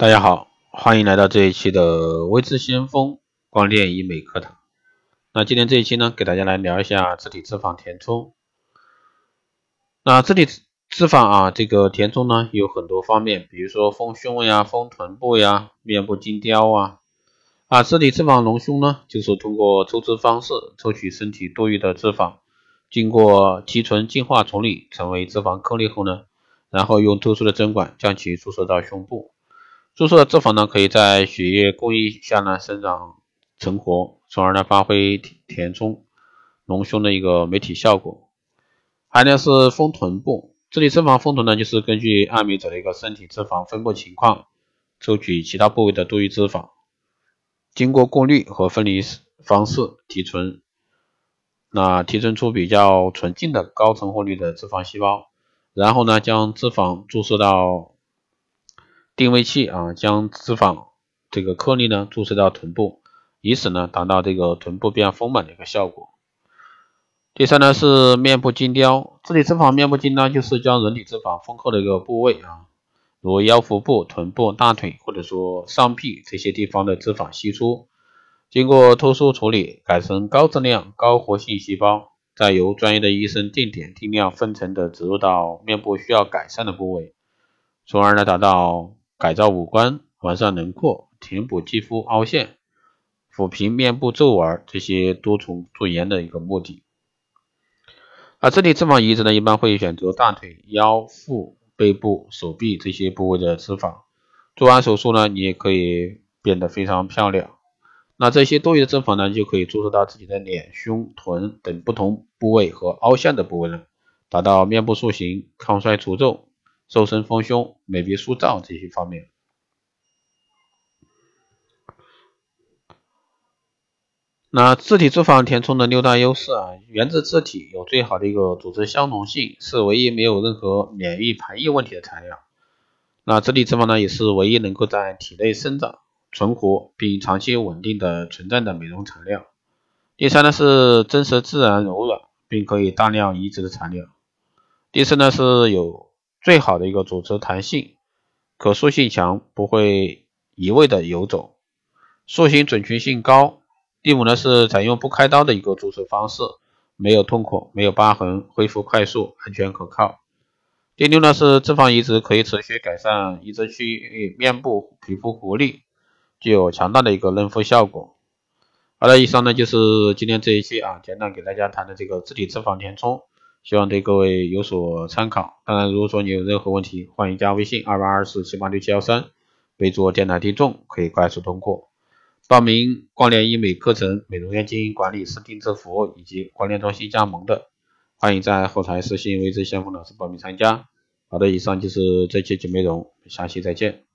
大家好，欢迎来到这一期的微智先锋光电医美课堂。那今天这一期呢，给大家来聊一下自体脂肪填充。那自体脂肪啊，这个填充呢有很多方面，比如说丰胸呀、丰臀部呀、面部精雕啊。啊，自体脂肪隆胸呢，就是通过抽脂方式抽取身体多余的脂肪，经过提纯净化处理成为脂肪颗粒后呢，然后用特殊的针管将其注射到胸部。注射的脂肪呢，可以在血液供应下呢生长成活，从而呢发挥填充隆胸的一个媒体效果。还有呢是丰臀部，这里脂肪丰臀呢，就是根据爱美者的一个身体脂肪分布情况，抽取其他部位的多余脂肪，经过过滤和分离方式提纯，那提纯出比较纯净的高成活率的脂肪细胞，然后呢将脂肪注射到。定位器啊，将脂肪这个颗粒呢注射到臀部，以此呢达到这个臀部变丰满的一个效果。第三呢是面部精雕，这里脂肪面部精雕就是将人体脂肪丰厚的一个部位啊，如腰腹部、臀部、大腿或者说上臂这些地方的脂肪析出，经过特殊处理改成高质量、高活性细胞，再由专业的医生定点定量分层的植入到面部需要改善的部位，从而呢达到。改造五官、完善轮廓、填补肌肤凹陷、抚平面部皱纹这些多重做颜的一个目的。而这里脂肪移植呢，一般会选择大腿、腰、腹、背部、手臂这些部位的脂肪。做完手术呢，你也可以变得非常漂亮。那这些多余的脂肪呢，就可以注射到自己的脸、胸、臀等不同部位和凹陷的部位了，达到面部塑形、抗衰除皱。瘦身丰胸、美鼻塑造这些方面。那自体脂肪填充的六大优势啊，源自自体，有最好的一个组织相容性，是唯一没有任何免疫排异问题的材料。那自体脂肪呢，也是唯一能够在体内生长、存活并长期稳定的存在的美容材料。第三呢是真实自然柔软并可以大量移植的材料。第四呢是有。最好的一个组织弹性，可塑性强，不会一味的游走，塑形准确性高。第五呢是采用不开刀的一个注射方式，没有痛苦，没有疤痕，恢复快速，安全可靠。第六呢是脂肪移植可以持续改善移植区域面部皮肤活力，具有强大的一个嫩肤效果。好了，以上呢就是今天这一期啊，简单给大家谈的这个自体脂肪填充。希望对各位有所参考。当然，如果说你有任何问题，欢迎加微信二八二四七八六七幺三，备注电台听众，可以快速通过。报名光联医美课程、美容院经营管理师定制服务以及光联中心加盟的，欢迎在后台私信微之先锋老师报名参加。好的，以上就是这期节目内容，下期再见。